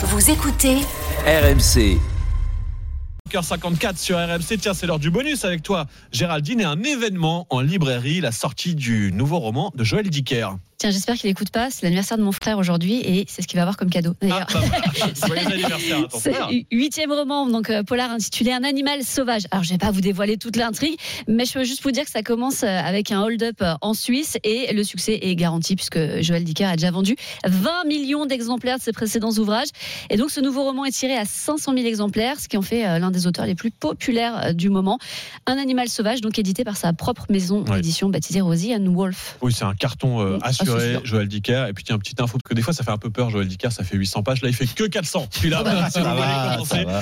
Vous écoutez RMC. 54 sur RMC. Tiens, c'est l'heure du bonus avec toi, Géraldine, et un événement en librairie, la sortie du nouveau roman de Joël Dicker. Tiens, j'espère qu'il écoute pas. C'est l'anniversaire de mon frère aujourd'hui et c'est ce qu'il va avoir comme cadeau. Ah, bah, huitième roman, donc euh, polar intitulé Un animal sauvage. Alors, je vais pas vous dévoiler toute l'intrigue, mais je peux juste vous dire que ça commence euh, avec un hold-up euh, en Suisse et le succès est garanti puisque Joël Dicker a déjà vendu 20 millions d'exemplaires de ses précédents ouvrages. Et donc, ce nouveau roman est tiré à 500 000 exemplaires, ce qui en fait l'un des auteurs les plus populaires euh, du moment. Un animal sauvage, donc édité par sa propre maison d'édition baptisée Rosie and Wolf. Oui, c'est un carton euh, Ah, assuré. Joël Dicker. Et puis, tiens, petite info, que des fois, ça fait un peu peur, Joël Dicker, ça fait 800 pages. Là, il fait que 400. Puis là, bah, si vous ça voulez va, commencer, ça va.